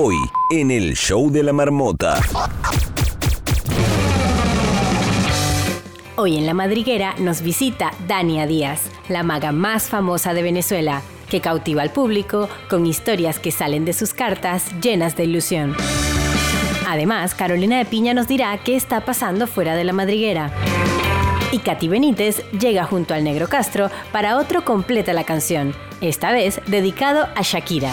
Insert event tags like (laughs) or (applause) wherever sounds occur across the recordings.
Hoy, en el show de la marmota. Hoy en La Madriguera nos visita Dania Díaz, la maga más famosa de Venezuela, que cautiva al público con historias que salen de sus cartas llenas de ilusión. Además, Carolina de Piña nos dirá qué está pasando fuera de La Madriguera. Y Katy Benítez llega junto al Negro Castro para otro completa la canción, esta vez dedicado a Shakira.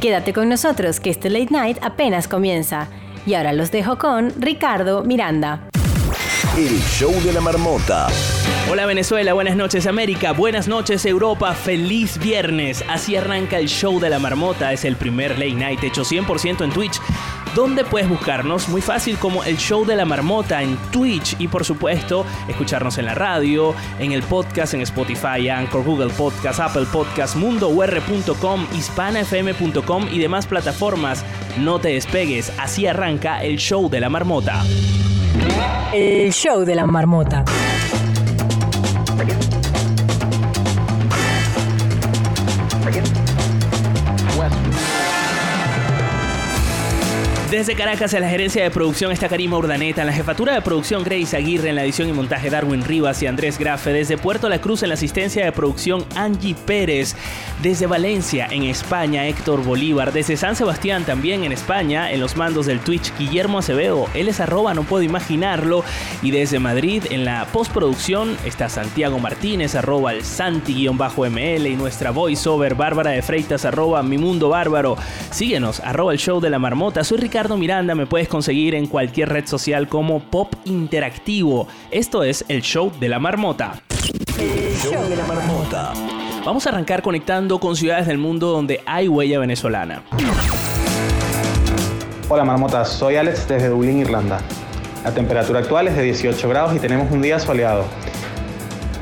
Quédate con nosotros que este late night apenas comienza. Y ahora los dejo con Ricardo Miranda. El show de la marmota. Hola Venezuela, buenas noches América, buenas noches Europa, feliz viernes. Así arranca el show de la marmota, es el primer late night hecho 100% en Twitch. Donde puedes buscarnos? Muy fácil como el show de la marmota en Twitch y por supuesto escucharnos en la radio, en el podcast, en Spotify, Anchor, Google Podcast, Apple Podcast, mundour.com, hispanafm.com y demás plataformas. No te despegues, así arranca el show de la marmota. El show de la marmota. Desde Caracas, en la gerencia de producción está Karima Urdaneta, en la jefatura de producción Grace Aguirre, en la edición y montaje Darwin Rivas y Andrés Grafe, desde Puerto La Cruz en la asistencia de producción Angie Pérez, desde Valencia en España Héctor Bolívar, desde San Sebastián también en España en los mandos del Twitch Guillermo Acevedo, él es arroba, no puedo imaginarlo, y desde Madrid en la postproducción está Santiago Martínez, arroba el Santi-ML y nuestra voiceover Bárbara de Freitas, arroba mi mundo bárbaro. Síguenos, arroba el show de la marmota, soy Ricardo Ricardo Miranda me puedes conseguir en cualquier red social como Pop Interactivo. Esto es el show de la marmota. El show de la marmota. Vamos a arrancar conectando con ciudades del mundo donde hay huella venezolana. Hola marmotas, soy Alex desde Dublín, Irlanda. La temperatura actual es de 18 grados y tenemos un día soleado.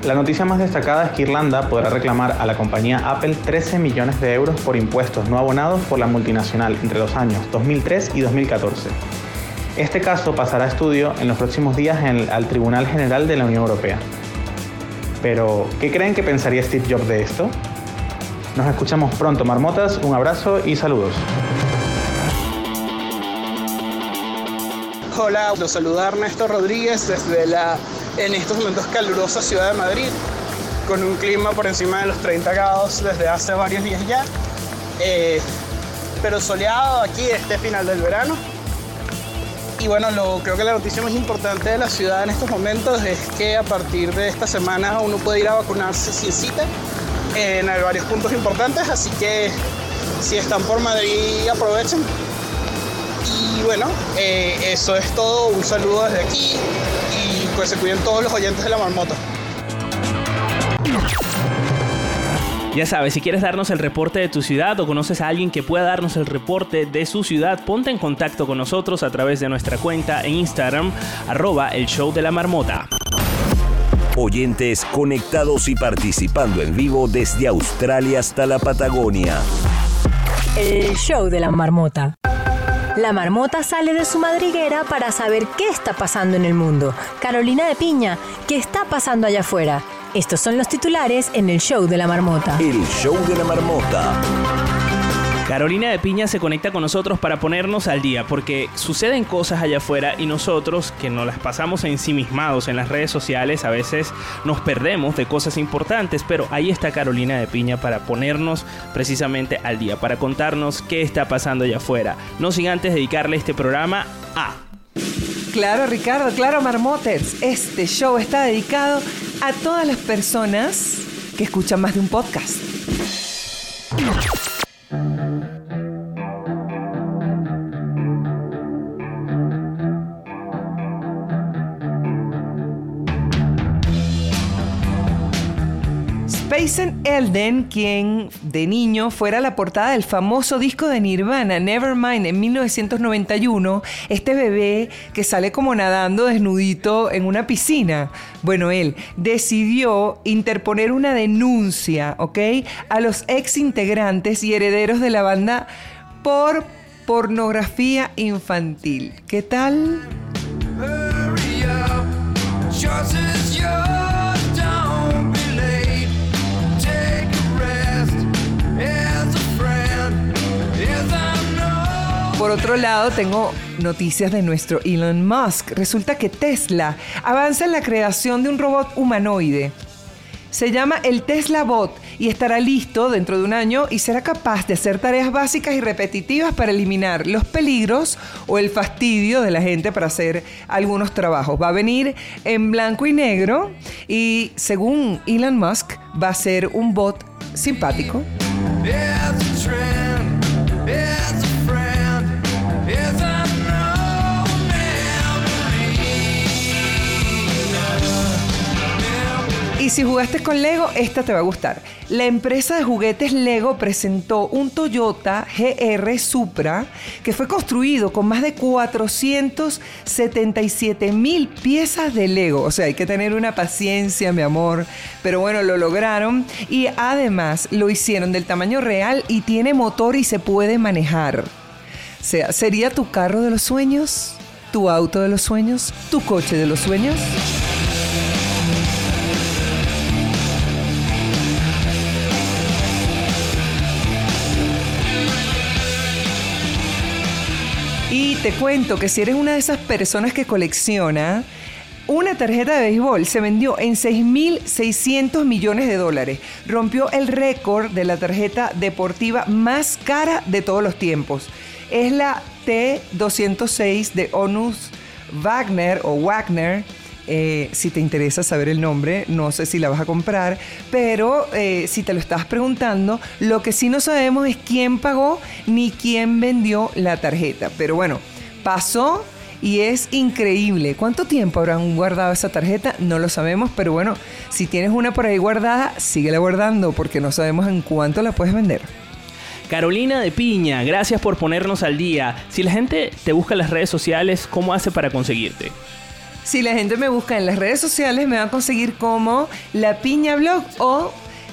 La noticia más destacada es que Irlanda podrá reclamar a la compañía Apple 13 millones de euros por impuestos no abonados por la multinacional entre los años 2003 y 2014. Este caso pasará a estudio en los próximos días al Tribunal General de la Unión Europea. Pero, ¿qué creen que pensaría Steve Jobs de esto? Nos escuchamos pronto, marmotas, un abrazo y saludos. Hola, los saluda Ernesto Rodríguez desde la en estos momentos calurosa ciudad de Madrid, con un clima por encima de los 30 grados desde hace varios días ya, eh, pero soleado aquí este final del verano. Y bueno, creo que la noticia más importante de la ciudad en estos momentos es que a partir de esta semana uno puede ir a vacunarse sin cita en varios puntos importantes, así que si están por Madrid aprovechen. Y bueno, eh, eso es todo, un saludo desde aquí pues se cuiden todos los oyentes de la marmota. Ya sabes, si quieres darnos el reporte de tu ciudad o conoces a alguien que pueda darnos el reporte de su ciudad, ponte en contacto con nosotros a través de nuestra cuenta en Instagram, arroba el show de la marmota. Oyentes conectados y participando en vivo desde Australia hasta la Patagonia. El show de la marmota. La marmota sale de su madriguera para saber qué está pasando en el mundo. Carolina de Piña, ¿qué está pasando allá afuera? Estos son los titulares en el show de la marmota. El show de la marmota. Carolina de Piña se conecta con nosotros para ponernos al día, porque suceden cosas allá afuera y nosotros, que nos las pasamos ensimismados en las redes sociales, a veces nos perdemos de cosas importantes, pero ahí está Carolina de Piña para ponernos precisamente al día, para contarnos qué está pasando allá afuera. No sin antes dedicarle este programa a... Claro, Ricardo, claro, Marmoters. Este show está dedicado a todas las personas que escuchan más de un podcast. Mm-hmm. Payson Elden, quien de niño fuera la portada del famoso disco de Nirvana, Nevermind, en 1991, este bebé que sale como nadando desnudito en una piscina. Bueno, él decidió interponer una denuncia, ¿ok? A los ex integrantes y herederos de la banda por pornografía infantil. ¿Qué tal? Por otro lado, tengo noticias de nuestro Elon Musk. Resulta que Tesla avanza en la creación de un robot humanoide. Se llama el Tesla Bot y estará listo dentro de un año y será capaz de hacer tareas básicas y repetitivas para eliminar los peligros o el fastidio de la gente para hacer algunos trabajos. Va a venir en blanco y negro y según Elon Musk va a ser un bot simpático. Y si jugaste con Lego, esta te va a gustar. La empresa de juguetes Lego presentó un Toyota GR Supra que fue construido con más de 477 mil piezas de Lego. O sea, hay que tener una paciencia, mi amor. Pero bueno, lo lograron y además lo hicieron del tamaño real y tiene motor y se puede manejar. O sea, ¿sería tu carro de los sueños? ¿Tu auto de los sueños? ¿Tu coche de los sueños? Y te cuento que si eres una de esas personas que colecciona, una tarjeta de béisbol se vendió en 6.600 millones de dólares. Rompió el récord de la tarjeta deportiva más cara de todos los tiempos. Es la T206 de Onus Wagner o Wagner. Eh, si te interesa saber el nombre, no sé si la vas a comprar, pero eh, si te lo estás preguntando, lo que sí no sabemos es quién pagó ni quién vendió la tarjeta. Pero bueno, pasó y es increíble. ¿Cuánto tiempo habrán guardado esa tarjeta? No lo sabemos, pero bueno, si tienes una por ahí guardada, síguela guardando porque no sabemos en cuánto la puedes vender. Carolina de Piña, gracias por ponernos al día. Si la gente te busca en las redes sociales, ¿cómo hace para conseguirte? Si la gente me busca en las redes sociales, me va a conseguir como La Piña Blog o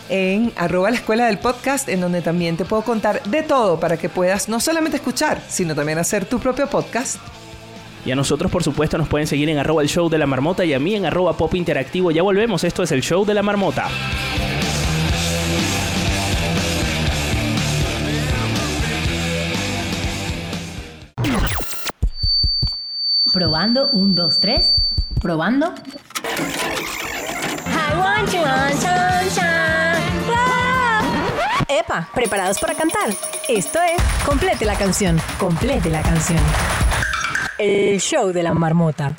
en arroba la escuela del podcast, en donde también te puedo contar de todo para que puedas no solamente escuchar, sino también hacer tu propio podcast. Y a nosotros, por supuesto, nos pueden seguir en arroba el show de la marmota y a mí en arroba pop interactivo. Ya volvemos, esto es el show de la marmota. Probando, un, dos, tres. Probando. I want you on. Epa, ¿preparados para cantar? Esto es Complete la canción. Complete la canción. El show de la marmota.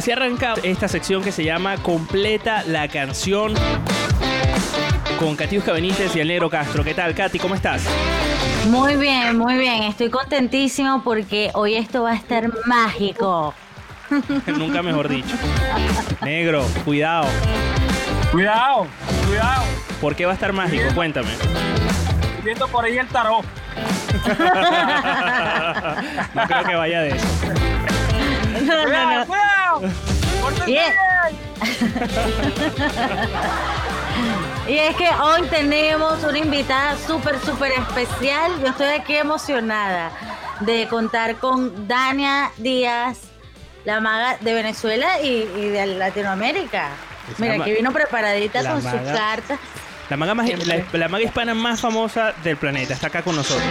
Así arranca esta sección que se llama Completa la canción con Katiuska Benítez y el Negro Castro. ¿Qué tal, Katy? ¿Cómo estás? Muy bien, muy bien. Estoy contentísimo porque hoy esto va a estar mágico. (laughs) Nunca mejor dicho. Negro, cuidado. Cuidado, cuidado. ¿Por qué va a estar mágico? Cuéntame. Estoy viendo por ahí el tarot. (laughs) no creo que vaya de eso. No, no, no. (laughs) Y es que hoy tenemos una invitada súper, súper especial. Yo estoy aquí emocionada de contar con Dania Díaz, la maga de Venezuela y, y de Latinoamérica. Mira, que vino preparadita la con sus maga- cartas. La maga, más- la, la maga hispana más famosa del planeta está acá con nosotros.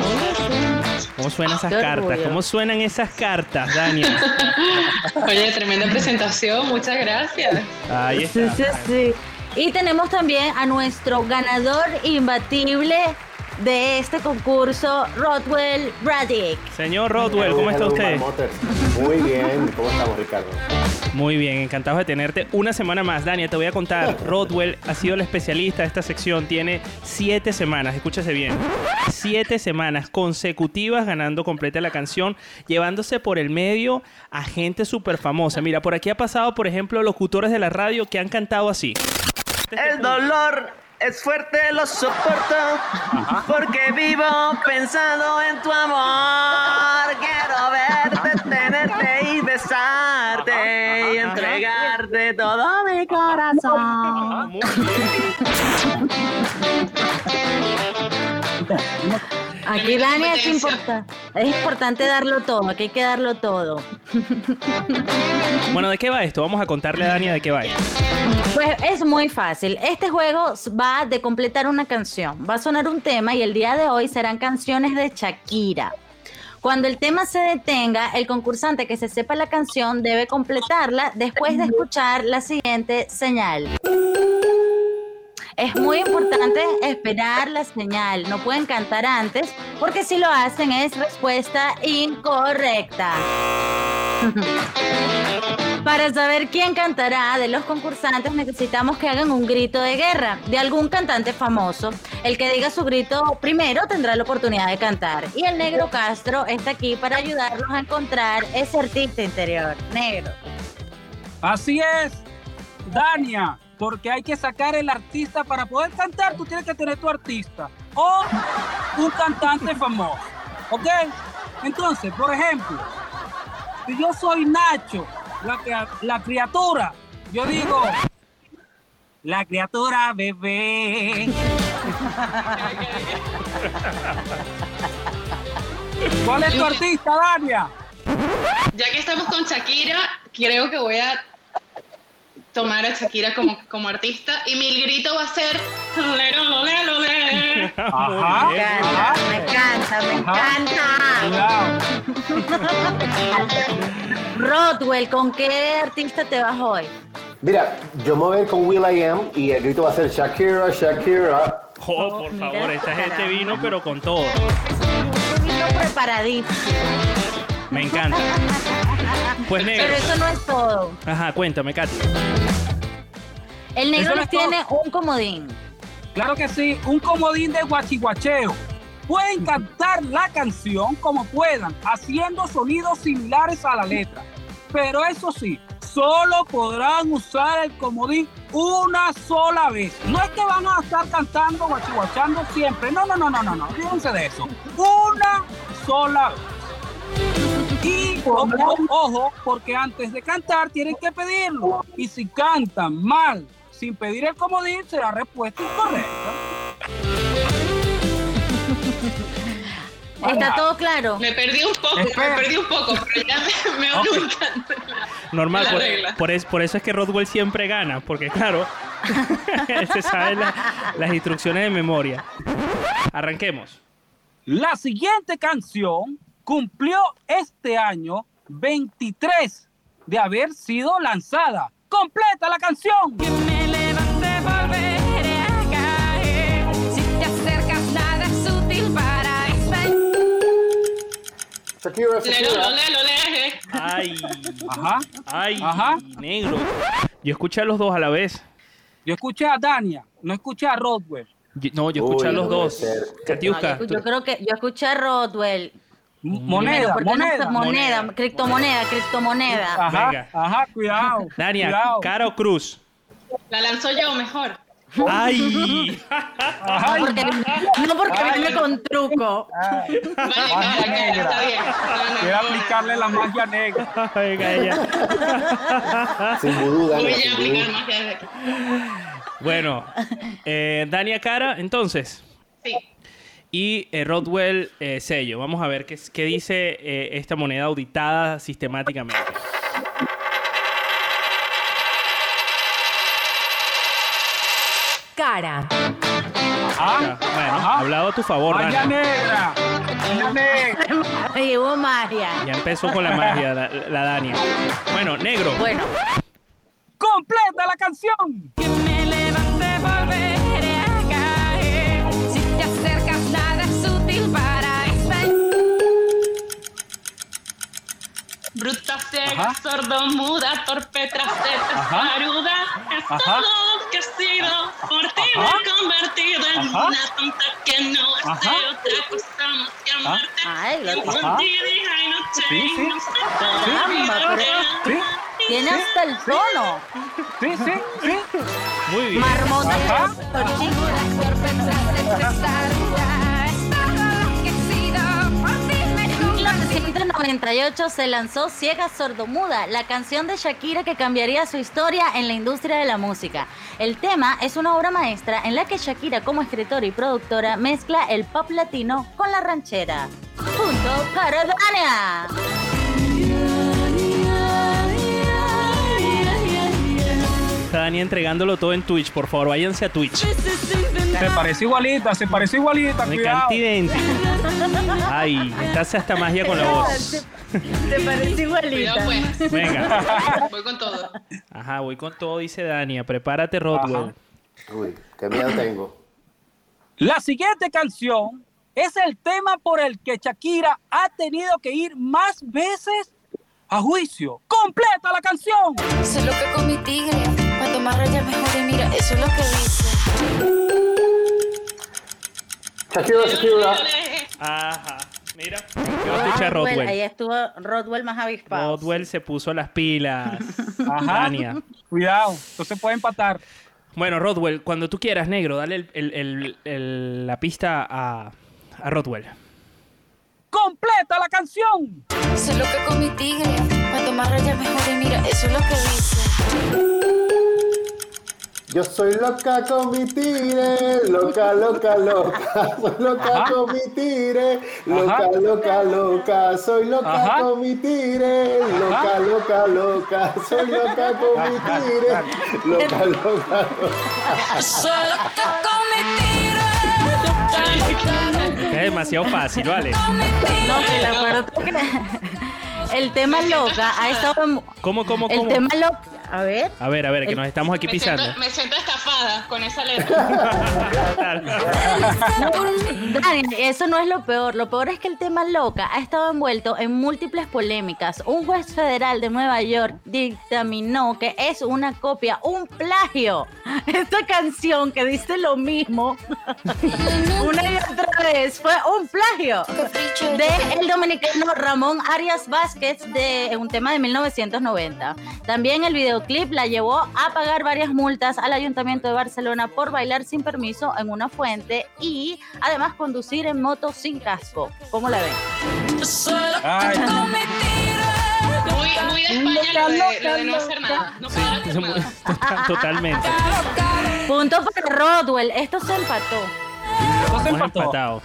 ¿Cómo suenan esas Qué cartas? orgullo. ¿Cómo suenan esas cartas, Dania? (laughs) Oye, tremenda presentación, muchas gracias. Ahí Sí, está. sí, sí. Y tenemos también a nuestro ganador imbatible de este concurso, Rodwell Braddick. Señor Rodwell, ¿cómo está usted? Muy bien, ¿cómo estamos, Ricardo? Muy bien, encantados de tenerte una semana más. Dania, te voy a contar. Rodwell ha sido el especialista de esta sección. Tiene siete semanas, escúchese bien. Siete semanas consecutivas ganando completa la canción, llevándose por el medio a gente súper famosa. Mira, por aquí ha pasado, por ejemplo, locutores de la radio que han cantado así. El dolor es fuerte, lo soporto, porque vivo pensando en tu amor. Quiero verte, tenerte y besarte y entregarte todo mi corazón. Muy bien. Aquí Dani es importante. Es importante darlo todo, aquí hay que darlo todo. Bueno, ¿de qué va esto? Vamos a contarle a Dania de qué va esto. Pues es muy fácil. Este juego va de completar una canción. Va a sonar un tema y el día de hoy serán canciones de Shakira. Cuando el tema se detenga, el concursante que se sepa la canción debe completarla después de escuchar la siguiente señal. Es muy importante esperar la señal. No pueden cantar antes porque si lo hacen es respuesta incorrecta. (laughs) Para saber quién cantará de los concursantes necesitamos que hagan un grito de guerra de algún cantante famoso. El que diga su grito primero tendrá la oportunidad de cantar. Y el negro Castro está aquí para ayudarnos a encontrar ese artista interior. Negro. Así es, Dania, porque hay que sacar el artista para poder cantar. Tú tienes que tener tu artista o un cantante famoso, ¿ok? Entonces, por ejemplo, si yo soy Nacho, la, cria- la criatura, yo digo, la criatura bebé. ¿Cuál es tu artista, Dania? Ya que estamos con Shakira, creo que voy a tomar a Shakira como, como artista y mi grito va a ser Me encanta, me encanta, me encanta. Rodwell, ¿con qué artista te vas hoy? Mira, yo me voy a ir con Will I Am y el grito va a ser Shakira, Shakira. Oh, por favor, esta gente vino pero con todo. Un poquito preparadísimo. Me encanta. Pues negro. Pero eso no es todo. Ajá, cuéntame, Katy. El negro tiene un comodín. Claro que sí, un comodín de guachihuacheo. Pueden cantar la canción como puedan, haciendo sonidos similares a la letra. Pero eso sí, solo podrán usar el comodín una sola vez. No es que van a estar cantando guachihuachando siempre. No, no, no, no, no, no. Fíjense de eso. Una sola vez. Y ojo, ojo, porque antes de cantar tienen que pedirlo. Y si cantan mal sin pedir el comodín, será respuesta incorrecta. (laughs) ¿Está todo claro? Me perdí un poco, Espera. me perdí un poco, pero ya me, me Ok. encanta. Normal, La por, regla. por es- por eso es que Rodwell siempre gana, porque claro, él (laughs) se sabe la- las instrucciones de memoria. Arranquemos. La siguiente canción cumplió este año 23 de haber sido lanzada. ¡Completa la canción! Lo, Shakira. le, lo, le. Ay, Ajá. ay, Ajá. negro. Yo escuché a los dos a la vez. Yo escuché a Dania, no escuché a Rodwell. Yo- no, yo escuché Uy, a los no puede dos. ser. Katiuska, Yo, tú- yo creo que yo escuché a Rodwell. Moneda, ¿Por qué no moneda. moneda, moneda. criptomoneda, criptomoneda. Ajá, Venga. ajá, cuidado. Dania, cuidado. cara o cruz. La lanzó yo mejor. Ay, (laughs) Ajá, Porque- no porque viene con truco. Vale, Magia vale, vale, negra. está bien. No, no, quiero no. aplicarle la magia negra. venga ella. (laughs) Sin vudú, Voy a aplicar magia desde aquí. Bueno, eh, Dania cara, entonces. Sí. Y eh, Rodwell eh, sello. Vamos a ver qué, qué dice eh, esta moneda auditada sistemáticamente. Cara. Ah, Bueno, Ajá. hablado a tu favor, magia Dania. negra. Magia negra. Magia. Ya empezó con la magia la, la Dania. Bueno, negro. Bueno, ¡Completa la canción! Bruta ciega, Ajá. sordo, muda, torpe, traseta, Ajá. taruda. Es todo lo que he sido. Por ti me he convertido en Ajá. una tonta que no Ajá. deseo otra cosa más que amarte. Ay, lo Y tiene. por ti dije, ay, no Sí, sí. no sé cómo Caramba. Sí, tiene hasta el tono. sí, sí, sí. Muy bien. Marmota. Ajá. En 1998 se lanzó Ciega Sordomuda, la canción de Shakira que cambiaría su historia en la industria de la música. El tema es una obra maestra en la que Shakira como escritora y productora mezcla el pop latino con la ranchera. Punto Está Dani entregándolo todo en Twitch, por favor, váyanse a Twitch. Se parece igualita, se parece igualita, Me cuidado. canta idéntico. Ay, hace hasta magia con la voz. Te parece igualita. Cuidado pues. Venga. Voy con todo. Ajá, voy con todo, dice Dania. Prepárate, Rodwell. Uy, qué miedo tengo. La siguiente canción es el tema por el que Shakira ha tenido que ir más veces a juicio. ¡Completa la canción! Soy loca con mi tigre. Cuanto más rayas mejor y mira, eso es lo que dice. Shakira, Shakira. Ajá. Mira. Yo escuché a Rodwell, Rodwell. ahí estuvo Rodwell más avispado. Rodwell se puso las pilas. (laughs) Ajá. Dania. Cuidado, entonces puede empatar. Bueno, Rodwell, cuando tú quieras, negro, dale el- el- el- el- la pista a, a Rodwell. ¡Completa la canción! Soy loca con mi tigre. Cuanto más rayas mejor y mira, eso es lo que dice. Yo soy loca con mi tigre, (laughs) loca, loca, loca. Soy loca Ajá. con mi tigre, loca, Ajá. loca, loca. Soy loca Ajá. con mi tigre, loca, loca, loca. Soy loca con mi tigre, loca, loca, loca. Soy loca con mi tigre. Es demasiado fácil, ¿vale? No, que la acuerdo (laughs) el tema loca ha estado en- ¿Cómo, cómo, el cómo? tema loca, a ver, A ver, a ver, que nos estamos aquí Me pisando. siento, me siento estafada con esa letra. (laughs) Dani, eso no es lo peor. Lo peor es que el tema loca ha estado envuelto en múltiples polémicas. Un juez federal de Nueva York dictaminó que es una copia, un plagio. Esta canción que dice lo mismo (laughs) una y otra vez fue un plagio de el dominicano Ramón Arias Vázquez de un tema de 1990. También el videoclip la llevó a pagar varias multas al Ayuntamiento de Barcelona por bailar sin permiso en una fuente y además conducir en moto sin casco. ¿Cómo la ven? Ay, Muy, muy de España lo de, lo de no hacer nada. No Sí, parar de hacer nada. (laughs) totalmente. Punto para Rodwell. Esto se empató. no se empató. empatado.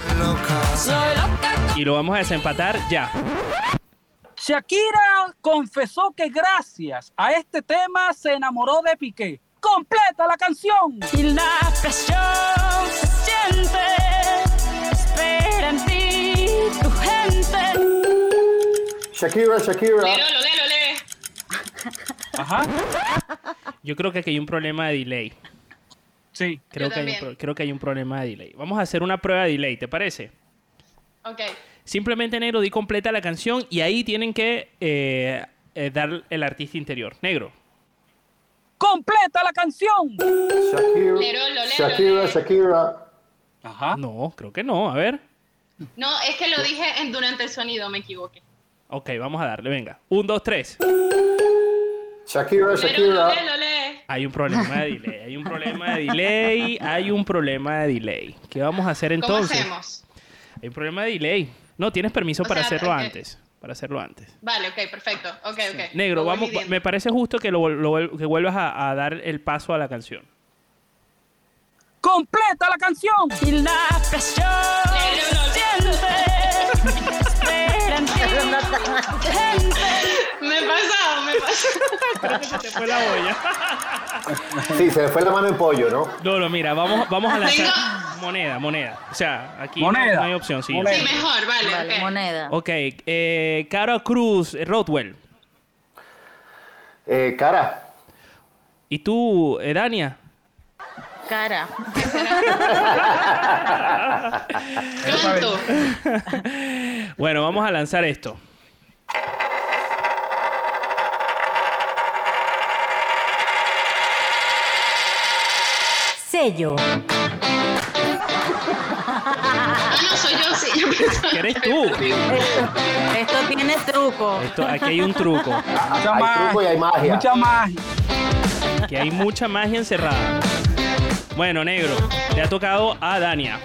Y lo vamos a desempatar ya. Shakira confesó que gracias a este tema se enamoró de Piqué. ¡Completa la canción! Y la presión se siente. Espera en ti tu gente. Shakira, Shakira. Ajá. Yo creo que aquí hay un problema de delay. Sí. Creo, Yo que hay, un, creo que hay un problema de delay. Vamos a hacer una prueba de delay, ¿te parece? Ok. Simplemente, negro, di completa la canción y ahí tienen que eh, eh, dar el artista interior. Negro. ¡Completa la canción! Shakira, Shakira. Shakira. Ajá. No, creo que no. A ver. No, es que lo dije en- durante el sonido, me equivoqué. Ok, vamos a darle, venga. Un, dos, tres. Shakira, Shakira. Hay un problema de delay, hay un problema de delay, hay un problema de delay. ¿Qué vamos a hacer ¿Cómo entonces? hacemos? Hay un problema de delay. No, tienes permiso O para sea, hacerlo antes. Para hacerlo antes. Vale, ok, perfecto. Ok, ok. Negro, Lo vamos, me parece justo que, lo, que vuelvas a, a dar el paso a la canción. ¡Completa la canción! Y la presión siente. (laughs) (laughs) Me he pasado. (laughs) Se fue la olla. (laughs) Sí, se le fue la mano en pollo, ¿no? No, no, mira, vamos, vamos a lanzar moneda, moneda. O sea, aquí no- Moneda. No, hay opción, sí. Moneda. Sí, mejor, vale. Moneda. Ok, eh, Cara Cruz, eh, Rodwell. Eh, cara. ¿Y tú, eh, Dania? Cara. Canto. (laughs) Bueno, vamos a lanzar esto. Sello. Ah, no, soy yo, sí. ¿Qué (laughs) eres tú? perdido. Esto tiene truco. Esto, aquí hay un truco. Mucha Hay truco y hay magia. Mucha magia. Que hay mucha magia encerrada. Bueno, negro, te ha tocado a Dania.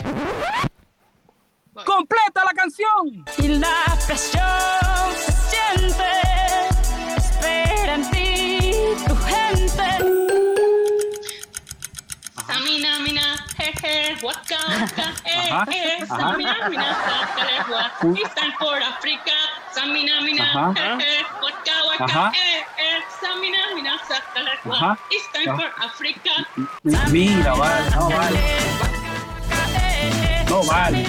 ¡Completa la canción! Y la presión se siente. Espera en ti tu gente. Eh, (laughs) eh, Samina, mina, Samina, mina, eh, eh, waka, waka, eh, eh, Samina, mina. Mira, vale, no vale. No vale.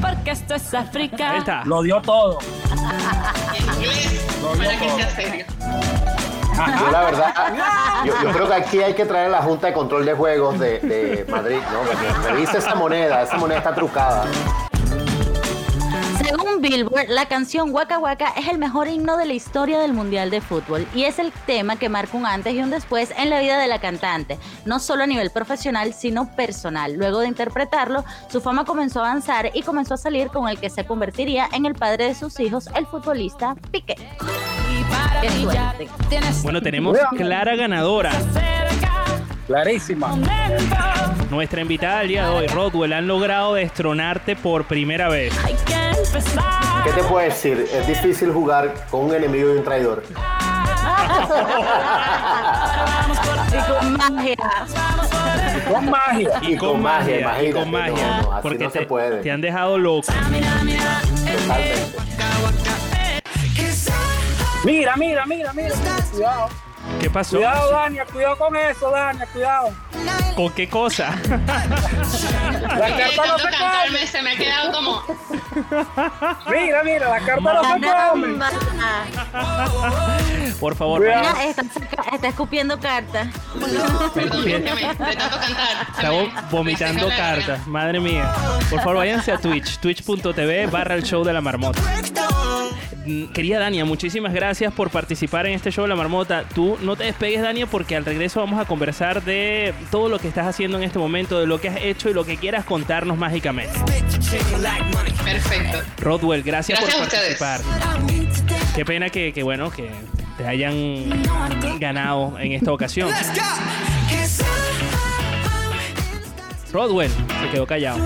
Porque esto es África. Ahí está. Lo dio todo. (laughs) En inglés, Lo dio para que sea serio. Yo la verdad, (laughs) yo, yo creo que aquí hay que traer a la Junta de Control de Juegos de, de Madrid, ¿no? Porque revisa esa moneda, esa moneda está trucada. Según Billboard, la canción Waka Waka es el mejor himno de la historia del Mundial de Fútbol y es el tema que marca un antes y un después en la vida de la cantante, no solo a nivel profesional, sino personal. Luego de interpretarlo, su fama comenzó a avanzar y comenzó a salir con el que se convertiría en el padre de sus hijos, el futbolista Piqué. Qué. Bueno, tenemos (laughs) clara ganadora. Clarísima. Nuestra invitada del día de hoy, Rodwell, han logrado destronarte por primera vez. ¿Qué te puedo decir? Es difícil jugar con un enemigo y un traidor. Y con magia. Con magia. Y, con, magia, y con magia. no, no, así porque no te, se puede. te han dejado loco. Totalmente. Mira, mira, mira, mira. Cuidado. ¿Qué pasó? Cuidado, Dania. Cuidado con eso, Dania. Cuidado. ¿Con qué cosa? (laughs) La carta no se come. se me ha quedado como Mira, mira, la carta no se come. Por favor. Mira, está, está escupiendo cartas. Perdón, es que me- (laughs) de tanto cantar. se Estamos me- vomitando cartas, madre mía. Por favor, váyanse a Twitch, twitch.tv barra el show de la marmota. Mm, Querida Dania, muchísimas gracias por participar en este show de la marmota. Tú no te despegues, Dania, porque al regreso vamos a conversar de todo lo que estás haciendo en este momento, de lo que has hecho y lo que quieras contarnos mágicamente. Perfecto. Rodwell, gracias, por ustedes. participar. Qué pena que, que, bueno, que te hayan ganado en esta ocasión. Rodwell se quedó callado.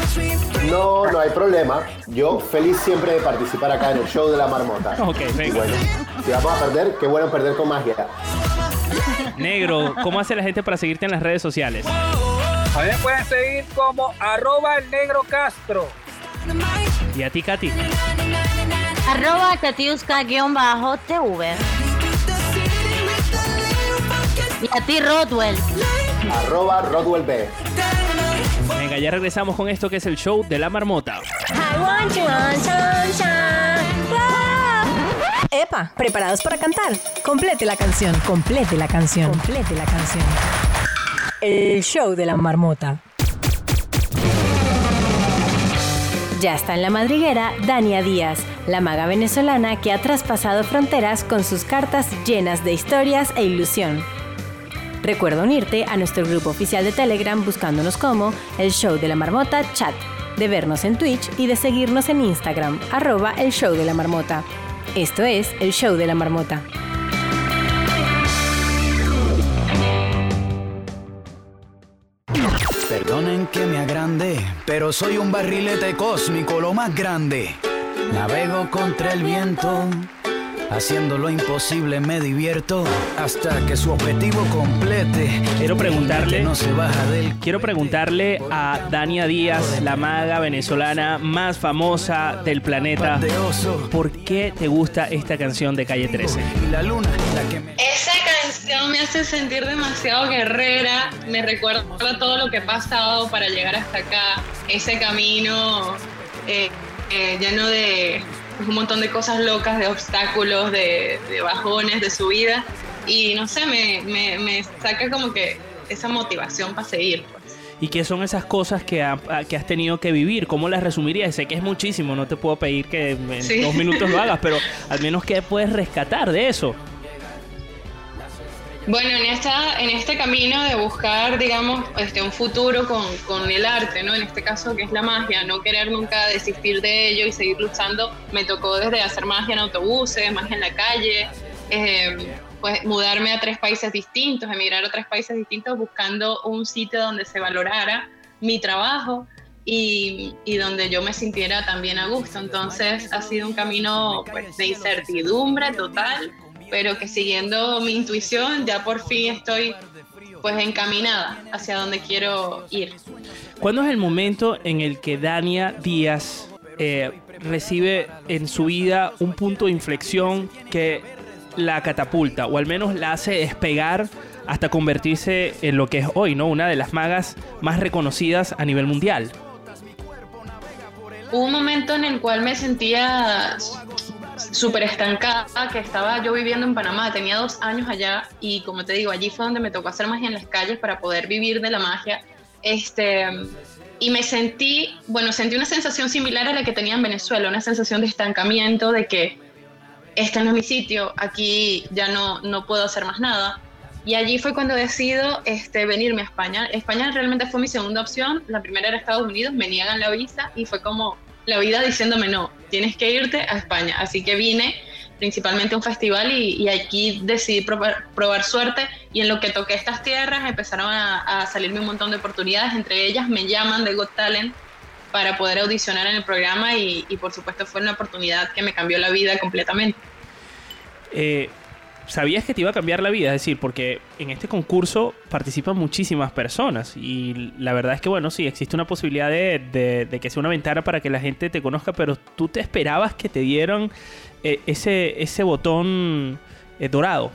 No, no hay problema. Yo feliz siempre de participar acá en el show de la marmota. (laughs) Ok, Y venga. bueno, si vamos a perder, qué bueno perder con magia. Negro, ¿cómo hace la gente para seguirte en las redes sociales? A mí me pueden seguir como arroba el negro Castro. Y a ti, Katy. Arroba Katiuska-TV. Y a ti, Rodwell. Arroba Rodwell B. Venga, ya regresamos con esto que es el show de la marmota. Epa, ¿preparados para cantar? Complete la canción, complete la canción, complete la canción. El show de la marmota. Ya está en la madriguera Dania Díaz, la maga venezolana que ha traspasado fronteras con sus cartas llenas de historias e ilusión. Recuerda unirte a nuestro grupo oficial de Telegram buscándonos como El Show de la Marmota Chat, de vernos en Twitch y de seguirnos en Instagram, arroba El Show de la Marmota. Esto es El Show de la Marmota. Perdonen que me agrande, pero soy un barrilete cósmico, lo más grande. Navego contra el viento, haciendo lo imposible me divierto hasta que su objetivo complete. Quiero preguntarle, no se baja del quiero preguntarle a Dania Díaz, la maga venezolana más famosa del planeta, de oso ¿por qué te gusta esta canción de Calle 13? y la luna, la que me Esa canción me hace sentir demasiado guerrera, me recuerda todo lo que he pasado para llegar hasta acá, ese camino eh, eh, lleno de un montón de cosas locas, de obstáculos, de, de bajones, de subida, y no sé, me, me, me saca como que esa motivación para seguir. pues. ¿Y qué son esas cosas que, ha- que has tenido que vivir? ¿Cómo las resumirías? Sé que es muchísimo, no te puedo pedir que en Sí. dos minutos lo (laughs) hagas, pero al menos que puedes rescatar de eso. Bueno, en, esta, en este camino de buscar, digamos, este, un futuro con, con el arte, ¿no? En este caso que es la magia, no querer nunca desistir de ello y seguir luchando, me tocó desde hacer magia en autobuses, magia en la calle, eh, pues mudarme a tres países distintos, emigrar a tres países distintos buscando un sitio donde se valorara mi trabajo y, y donde yo me sintiera también a gusto. Entonces ha sido un camino pues, de incertidumbre total, pero que siguiendo mi intuición ya por fin estoy pues encaminada hacia donde quiero ir. ¿Cuándo es el momento en el que Dania Díaz eh, recibe en su vida un punto de inflexión que la catapulta o al menos la hace despegar hasta convertirse en lo que es hoy, ¿no? Una de las magas más reconocidas a nivel mundial. Hubo un momento en el cual me sentía súper estancada, que estaba yo viviendo en Panamá, tenía dos años allá y como te digo, allí fue donde me tocó hacer magia en las calles para poder vivir de la magia. Este, y me sentí, bueno, sentí una sensación similar a la que tenía en Venezuela, una sensación de estancamiento, de que este no es mi sitio, aquí ya no, no puedo hacer más nada. Y allí fue cuando decido este, venirme a España. España realmente fue mi segunda opción. La primera era Estados Unidos, me niegan la visa y fue como la vida diciéndome no, tienes que irte a España. Así que vine principalmente a un festival y, aquí decidí probar, probar, suerte y en lo que toqué estas tierras empezaron a, salirme un montón de oportunidades. Entre ellas me llaman de Got Talent para poder audicionar en el programa y, por supuesto fue una oportunidad que me cambió la vida completamente. Eh, sabías que te iba a cambiar la vida, es decir, porque en este concurso participan muchísimas personas y la verdad es que, bueno, sí, existe una posibilidad de, que sea una ventana para que la gente te conozca, pero tú te esperabas que te dieran eh, ese, botón eh, dorado.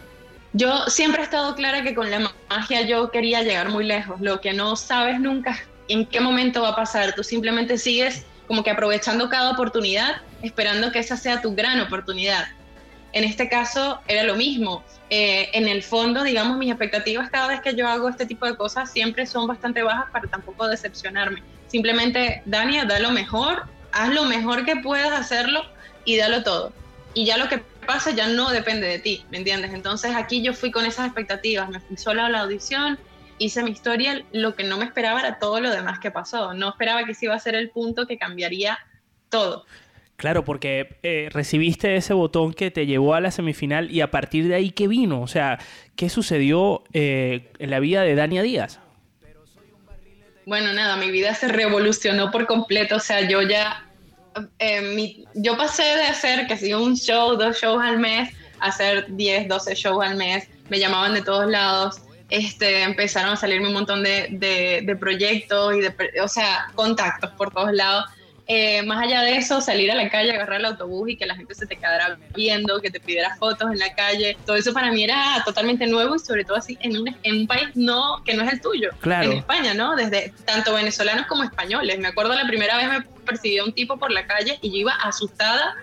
Yo siempre he estado clara que con la magia yo quería llegar muy lejos. Lo que no sabes nunca en qué momento va a pasar. Tú simplemente sigues como que aprovechando cada oportunidad, esperando que esa sea tu gran oportunidad. En este caso era lo mismo. Eh, en el fondo, digamos, mis expectativas cada vez que yo hago este tipo de cosas siempre son bastante bajas para tampoco decepcionarme. Simplemente, Dania, da lo mejor, haz lo mejor que puedas hacerlo y dalo todo. Y ya lo que pasa ya no depende de ti, ¿me entiendes? Entonces aquí yo fui con esas expectativas, me fui sola a la audición, hice mi historia, lo que no me esperaba era todo lo demás que pasó. No esperaba que ese iba a ser el punto que cambiaría todo. Claro, porque eh, recibiste ese botón que te llevó a la semifinal y a partir de ahí, ¿qué vino? O sea, ¿qué sucedió eh, en la vida de Dania Díaz? Bueno, nada, mi vida se revolucionó por completo. O sea, yo ya, eh, yo pasé de hacer que si un show, dos shows al mes, a hacer 10, 12 shows al mes. Me llamaban de todos lados. Este, empezaron a salirme un montón de, de proyectos y de, o sea, contactos por todos lados eh, más allá de eso, salir a la calle, agarrar el autobús y que la gente se te quedara viendo, que te pidiera fotos en la calle, todo eso para mí era totalmente nuevo y sobre todo así en un, en un país no, que no es el tuyo, claro. en España, ¿no? Desde tanto venezolanos como españoles. Me acuerdo la primera vez me persiguió un tipo por la calle y yo iba asustada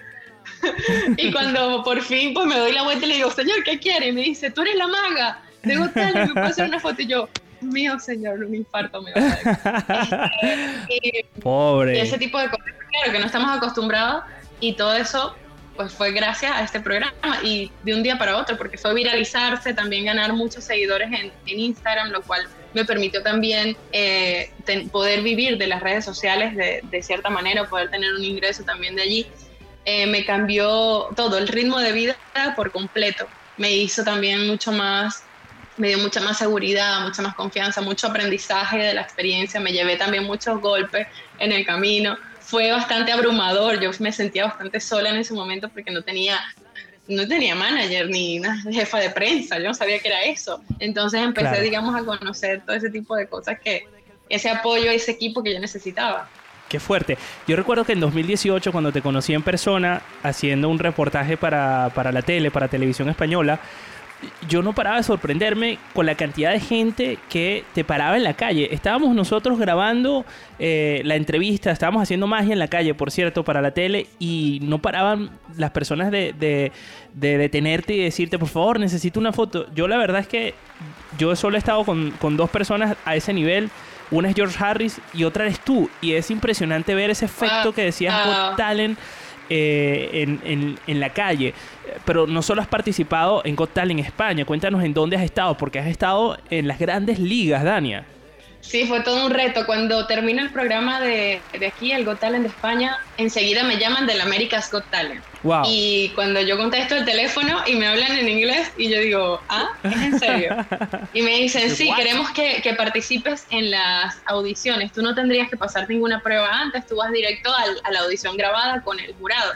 (laughs) y cuando por fin pues me doy la vuelta y le digo, señor, ¿qué quiere? Y me dice, tú eres la maga, de tal, me puedo hacer una foto y yo, mío, señor, un infarto me va a dar. (laughs) Este, Pobre. Y ese tipo de cosas, claro, que no estamos acostumbrados y todo eso pues fue gracias a este programa y de un día para otro, porque fue viralizarse, también ganar muchos seguidores en, Instagram, lo cual me permitió también eh, poder vivir de las redes sociales de, de, cierta manera, poder tener un ingreso también de allí. Eh, me cambió todo, el ritmo de vida por completo. Me hizo también mucho más me dio mucha más seguridad, mucha más confianza, mucho aprendizaje de la experiencia, me llevé también muchos golpes en el camino. Fue bastante abrumador, yo me sentía bastante sola en ese momento porque no tenía no tenía manager ni una jefa de prensa, yo no sabía que era eso. Entonces empecé, digamos, a conocer todo ese tipo de cosas que ese apoyo, ese equipo que yo necesitaba. Qué fuerte. Yo recuerdo que en 2018, cuando te conocí en persona, haciendo un reportaje para, para la tele, para televisión española, yo no paraba de sorprenderme con la cantidad de gente que te paraba en la calle. Estábamos nosotros grabando eh, la entrevista, estábamos haciendo magia en la calle, por cierto, para la tele, y no paraban las personas de, de, detenerte y decirte, por favor, necesito una foto. Yo la verdad es que yo solo he estado con, con dos personas a ese nivel. Una es George Harris y otra eres tú. Y es impresionante ver ese efecto ah, que decías ah. Talent eh, en, en, la calle. Pero no solo has participado en Got en España, cuéntanos en dónde has estado, porque has estado en las grandes ligas, Dania. Sí, fue todo un reto. Cuando termina el programa de, de, aquí, el Got Talent de España, enseguida me llaman del America's Got Talent. Y cuando yo contesto el teléfono y me hablan en inglés, y yo digo, ¿ah? ¿Es en serio? (laughs) Y me dicen, sí, queremos que, que, participes en las audiciones. Tú no tendrías que pasar ninguna prueba antes, tú vas directo al, a la audición grabada con el jurado.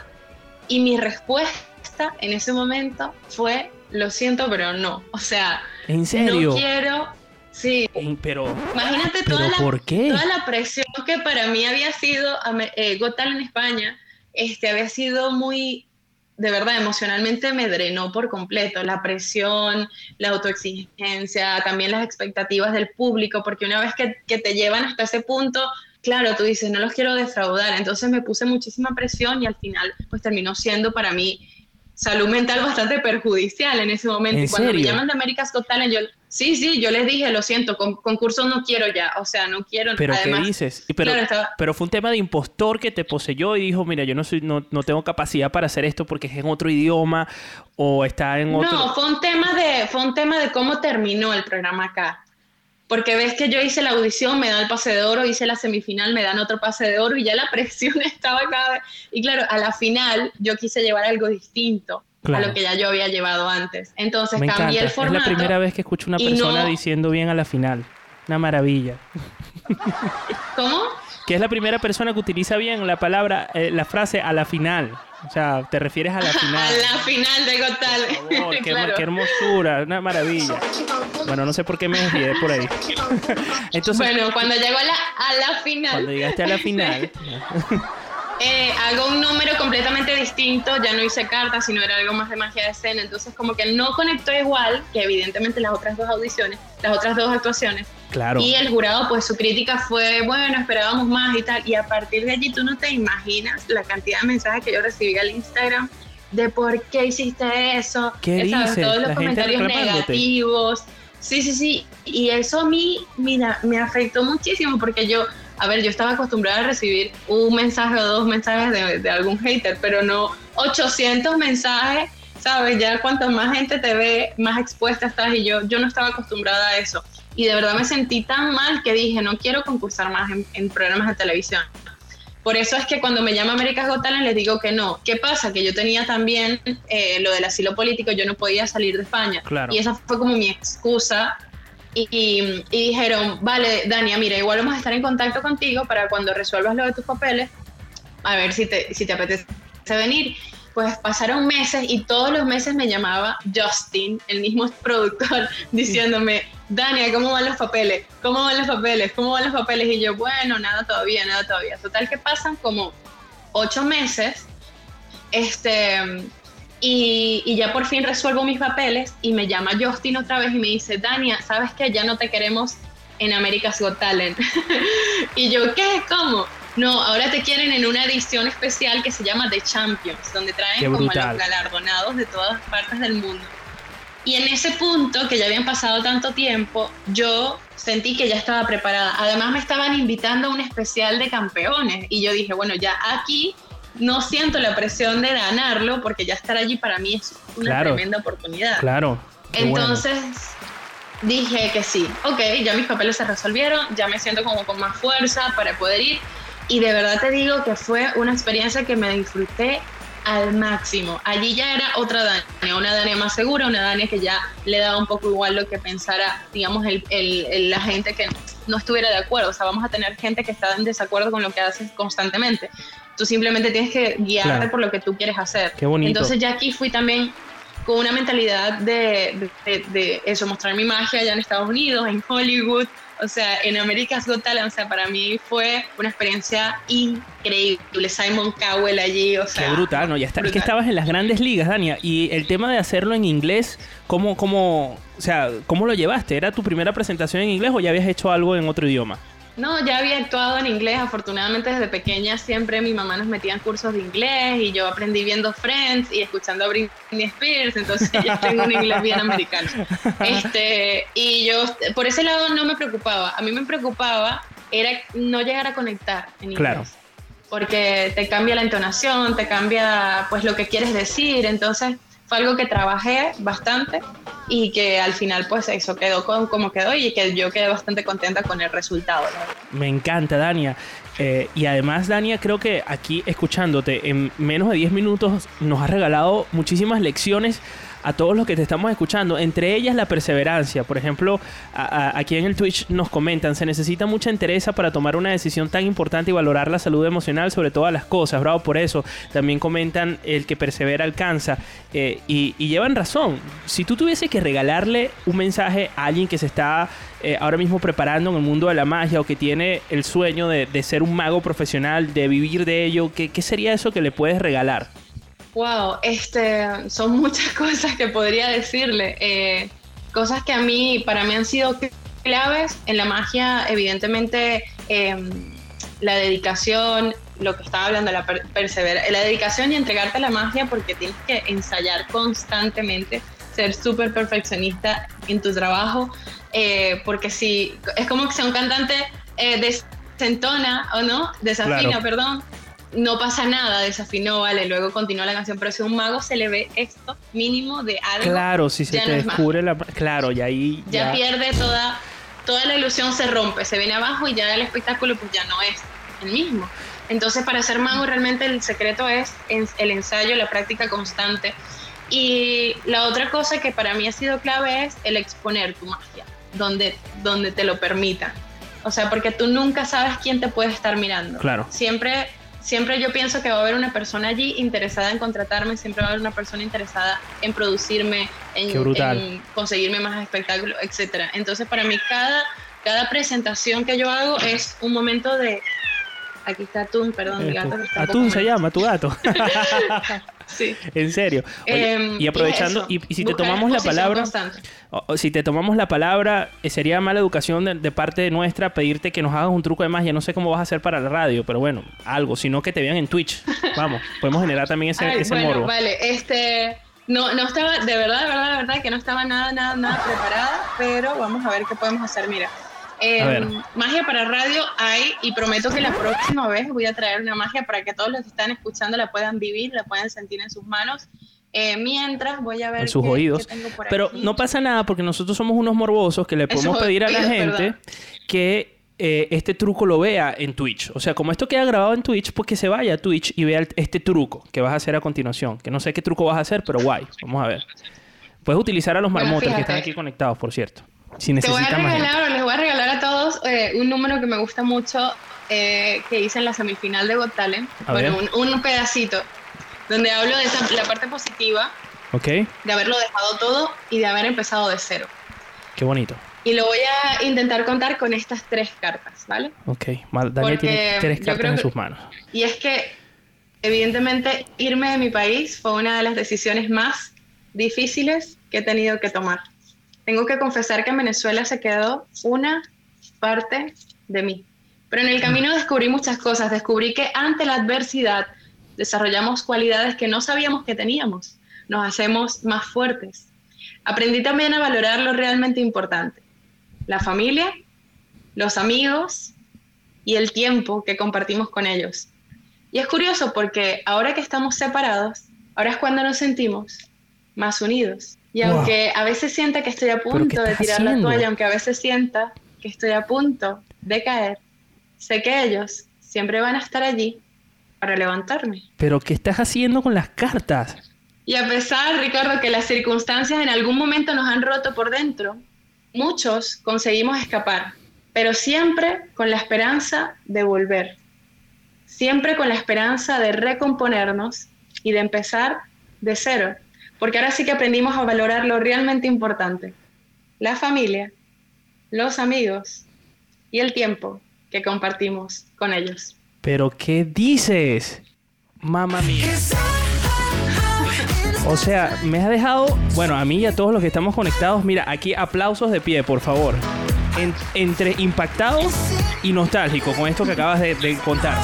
Y mi respuesta en ese momento fue, lo siento, pero no. O sea, ¿En serio? no quiero Sí. Pero, Imagínate ¿pero toda, la, por qué? toda la presión que para mí había sido eh, Got Talent en España, este, había sido muy, de verdad, emocionalmente me drenó por completo. La presión, la autoexigencia, también las expectativas del público, porque una vez que, que te llevan hasta ese punto, claro, tú dices, no los quiero defraudar. Entonces me puse muchísima presión y al final, pues terminó siendo para mí salud mental bastante perjudicial en ese momento. ¿En y cuando serio? me llaman de America's Got Talent, yo, sí, sí, yo les dije, lo siento, con, concurso no quiero ya, o sea, no quiero. ¿Pero Además, qué dices? Y Pero, claro, estaba- pero fue un tema de impostor que te poseyó y dijo, mira, yo no soy, no, no tengo capacidad para hacer esto porque es en otro idioma o está en otro... No, fue un tema de, fue un tema de cómo terminó el programa acá. Porque ves que yo hice la audición, me dan el pase de oro, hice la semifinal, me dan otro pase de oro y ya la (laughs) presión estaba acá. Y claro, a la final yo quise llevar algo distinto Claro. a lo que ya yo había llevado antes. Entonces Me cambié encanta. el Es formato. la primera vez que escucho una persona no- diciendo bien a la final. Una maravilla. (laughs) ¿Cómo? Que es la primera persona que utiliza bien la palabra, eh, la frase a la final. O sea, te refieres a la (laughs) A final. la final de Got Talent. Oh, qué, (laughs) Claro. qué hermosura, una maravilla. Bueno, no sé por qué me desvié por ahí. Entonces, bueno, cuando llegó a la, a la final. cuando llegaste a la final, eh, hago un número completamente distinto, ya no hice cartas, sino era algo más de magia de escena, entonces como que no conectó igual que evidentemente las otras dos audiciones, las otras dos actuaciones. Claro. Y el jurado, pues su crítica fue, bueno, esperábamos más y tal, y a partir de allí tú no te imaginas la cantidad de mensajes que yo recibí al Instagram de por qué hiciste eso, ¿Qué ¿sabes? dices? todos los comentarios negativos. Sí, sí, sí. Y eso a mí, mira, me afectó muchísimo porque yo, a ver, yo estaba acostumbrada a recibir un mensaje o dos mensajes de, de algún hater, pero no 800 mensajes, ¿sabes? Ya cuanto más gente te ve, más expuesta estás y yo, yo no estaba acostumbrada a eso. Y de verdad me sentí tan mal que dije, no quiero concursar más en, en programas de televisión. Por eso es que cuando me llama América Got Talent les digo que no. ¿Qué pasa? Que yo tenía también eh, lo del asilo político, yo no podía salir de España. Claro. Y esa fue como mi excusa. Y, y- y dijeron, vale, Dania, mira, igual vamos a estar en contacto contigo para cuando resuelvas lo de tus papeles, a ver si te, si te apetece venir. Pues pasaron meses y todos los meses me llamaba Justin, el mismo (laughs) productor, diciéndome, Dania, ¿cómo van los papeles? ¿Cómo van los papeles? ¿Cómo van los papeles? Y yo, bueno, nada todavía, nada todavía. Total que pasan como ocho meses, este, y, y ya por fin resuelvo mis papeles y me llama Justin otra vez y me dice, Dania, ¿sabes qué? Ya no te queremos en America's Got Talent. (laughs) y yo, ¿qué? ¿Cómo? No, ahora te quieren en una edición especial que se llama The Champions, donde traen como a los galardonados de todas partes del mundo. Y en ese punto, que ya habían pasado tanto tiempo, yo sentí que ya estaba preparada. Además me estaban invitando a un especial de campeones y yo dije, bueno, ya aquí no siento la presión de ganarlo porque ya estar allí para mí es una Claro. tremenda oportunidad. claro. bueno. Entonces dije que sí, ok, ya mis papeles se resolvieron, ya me siento como con más fuerza para poder ir y de verdad te digo que fue una experiencia que me disfruté al máximo. Allí ya era otra Dania, una Dania más segura, una Dania que ya le daba un poco igual lo que pensara, digamos, el, el- el- la gente que no estuviera de acuerdo. O sea, vamos a tener gente que está en desacuerdo con lo que haces constantemente. Tú simplemente tienes que guiarte Claro. por lo que tú quieres hacer. Qué bonito. Entonces ya aquí fui también con una mentalidad de, de- de eso, mostrar mi magia allá en Estados Unidos, en Hollywood, o sea, en America's Got Talent, o sea, para mí fue una experiencia increíble. Simon Cowell allí, o sea. Qué brutal, ¿no? Ya está, es que estabas en las grandes ligas, Dania. Y el tema de hacerlo en inglés, ¿cómo, cómo, o sea, ¿cómo lo llevaste? ¿Era tu primera presentación en inglés o ya habías hecho algo en otro idioma? No, ya había actuado en inglés. Afortunadamente, desde pequeña siempre mi mamá nos metía en cursos de inglés y yo aprendí viendo Friends y escuchando a Britney Spears. Entonces, (laughs) ya tengo un inglés bien americano. Este, y yo, por ese lado, no me preocupaba. A mí me preocupaba era no llegar a conectar en inglés. Claro. Porque te cambia la entonación, te cambia pues lo que quieres decir. Entonces, fue algo que trabajé bastante y que al final pues eso quedó con, como quedó y que yo quedé bastante contenta con el resultado. Me encanta, Dania. Eh, y además, Dania, creo que aquí escuchándote en menos de 10 minutos nos has regalado muchísimas lecciones a todos los que te estamos escuchando, entre ellas la perseverancia. Por ejemplo, a- aquí en el Twitch nos comentan, se necesita mucha entereza para tomar una decisión tan importante y valorar la salud emocional sobre todas las cosas. Bravo por eso. También comentan, el que persevera alcanza. Eh, y, llevan razón. Si tú tuviese que regalarle un mensaje a alguien que se está eh, ahora mismo preparando en el mundo de la magia o que tiene el sueño de, ser un mago profesional, de vivir de ello, ¿qué, qué sería eso que le puedes regalar? Wow, este, son muchas (laughs) cosas que podría decirle. eh, cosas que a mí, para mí han sido claves en la magia, evidentemente eh, la dedicación, lo que estaba hablando, la per- persevera, la dedicación y entregarte a la magia porque tienes que ensayar constantemente, ser súper perfeccionista en tu trabajo, eh, porque si es como que si un cantante eh, desentona o no, desafina, Claro. perdón, no pasa nada, desafinó, vale, luego continúa la canción, pero si a un mago se le ve esto mínimo de algo, Claro, si se te no descubre la... Claro, y ahí ya, ya... pierde toda, toda la ilusión, se rompe, se viene abajo y ya el espectáculo pues ya no es el mismo. Entonces para ser mago realmente el secreto es el ensayo, la práctica constante. Y la otra cosa que para mí ha sido clave es el exponer tu magia, donde, donde te lo permita. O sea, porque tú nunca sabes quién te puede estar mirando. Claro. Siempre, siempre yo pienso que va a haber una persona allí interesada en contratarme, siempre va a haber una persona interesada en producirme, en, conseguirme más espectáculos, etcétera. Entonces, para mí, cada, cada presentación que yo hago es un momento de. Aquí está Atún, perdón, mi Eh, gato está Atún se llama, tu gato. (laughs) Sí. en serio. Oye, Em, y aprovechando, y, si te tomamos la palabra, o- o si te tomamos la palabra, eh, sería mala educación de, de parte de nuestra pedirte que nos hagas un truco de magia. No sé cómo vas a hacer para la radio, pero bueno, algo, sino que te vean en Twitch. Vamos, (laughs) podemos generar también ese, Ay, ese bueno, morbo. Vale, este. No, no estaba, de verdad, de verdad, de verdad, que no estaba nada, nada, nada preparada, pero vamos a ver qué podemos hacer. Mira, eh, ver. magia para radio hay, y prometo que la próxima vez voy a traer una magia para que todos los que están escuchando la puedan vivir, la puedan sentir en sus manos. Eh, mientras voy a ver en sus qué- oídos. qué tengo por Pero aquí. no pasa nada porque nosotros somos unos morbosos que le podemos pedir a la gente ¿verdad? que eh, este truco lo vea en Twitch. O sea, como esto queda grabado en Twitch, pues que se vaya a Twitch y vea este truco que vas a hacer a continuación. Que no sé qué truco vas a hacer, pero guay. Vamos a ver. Puedes utilizar a los Bueno, marmotas que fíjate. están aquí conectados, por cierto. Si Te voy a necesitan regalar, les voy a regalar eh, un número que me gusta mucho eh, que hice en la semifinal de Got Talent. A bueno, un, un pedacito donde hablo de esa- la parte positiva Ok, de haberlo dejado todo y de haber empezado de cero. qué bonito. Y lo voy a intentar contar con estas tres cartas, ¿vale? Ok, Daniel Porque tiene tres cartas en que- sus manos. Y es que, evidentemente, irme de mi país fue una de las decisiones más difíciles que he tenido que tomar. Tengo que confesar que en Venezuela se quedó una parte de mí. Pero en el camino descubrí muchas cosas. Descubrí que ante la adversidad desarrollamos cualidades que no sabíamos que teníamos. Nos hacemos más fuertes. Aprendí también a valorar lo realmente importante. La familia, los amigos y el tiempo que compartimos con ellos. Y es curioso porque ahora que estamos separados, ahora es cuando nos sentimos más unidos. Y Wow. aunque a veces sienta que estoy a punto de tirar la toalla, aunque a veces sienta que estoy a punto de caer, sé que ellos siempre van a estar allí para levantarme. Pero ¿qué estás haciendo con las cartas? Y a pesar, Ricardo, que las circunstancias en algún momento nos han roto por dentro, muchos conseguimos escapar, pero siempre con la esperanza de volver, siempre con la esperanza de recomponernos y de empezar de cero, porque ahora sí que aprendimos a valorar lo realmente importante, la familia, los amigos y el tiempo que compartimos con ellos. ¿Pero qué dices? Mamma mía. O sea, me has dejado, bueno, a mí y a todos los que estamos conectados, mira, aquí aplausos de pie, por favor. En- entre impactado y nostálgico con esto que acabas de, de contar.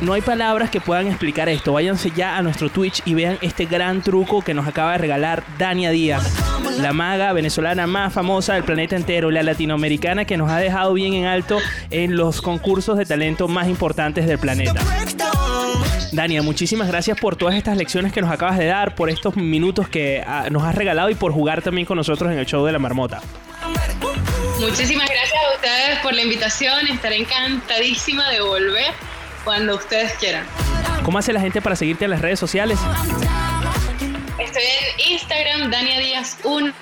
No hay palabras que puedan explicar esto. Váyanse ya a nuestro Twitch y vean este gran truco que nos acaba de regalar Dania Díaz, la maga venezolana más famosa del planeta entero, la latinoamericana que nos ha dejado bien en alto en los concursos de talento más importantes del planeta. Dania, muchísimas gracias por todas estas lecciones que nos acabas de dar, por estos minutos que ah, nos has regalado y por jugar también con nosotros en el show de la marmota. Muchísimas gracias a ustedes por la invitación. Estaré encantadísima de volver cuando ustedes quieran. ¿Cómo hace la gente para seguirte en las redes sociales? Estoy en Instagram, Dania Díaz 1,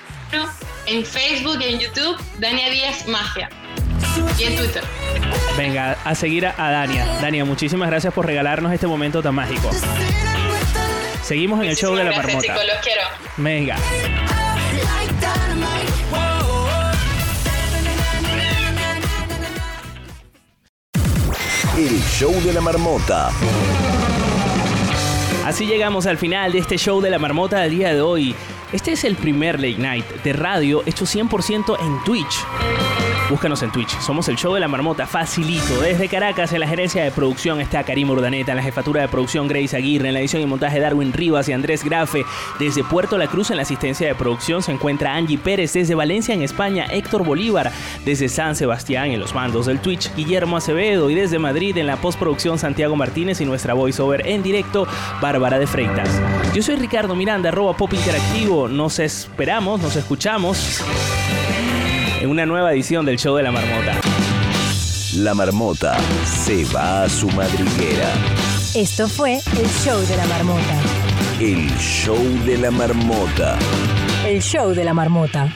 en Facebook y en YouTube, Dania Díaz Magia. Y en Twitter. Venga, a seguir a, a Dania. Dania, muchísimas gracias por regalarnos este momento tan mágico. Seguimos en el show de la Gracias, marmota. chicos, los quiero. Venga. Show de la marmota. Así llegamos al final de este show de la marmota del día de hoy. Este es el primer late night de radio hecho 100% en Twitch. Búscanos en Twitch. Somos el show de la marmota, facilito. Desde Caracas, en la gerencia de producción está Karim Urdaneta, en la jefatura de producción Grace Aguirre, en la edición y montaje Darwin Rivas y Andrés Grafe. Desde Puerto La Cruz, en la asistencia de producción, se encuentra Angie Pérez. Desde Valencia, en España, Héctor Bolívar. Desde San Sebastián, en los mandos del Twitch, Guillermo Acevedo. Y desde Madrid, en la postproducción, Santiago Martínez y nuestra voiceover en directo, Bárbara de Freitas. Yo soy Ricardo Miranda, arroba Pop Interactivo. Nos esperamos, nos escuchamos en una nueva edición del show de la marmota. La marmota se va a su madriguera. Esto fue el show de la marmota. El show de la marmota. El show de la marmota.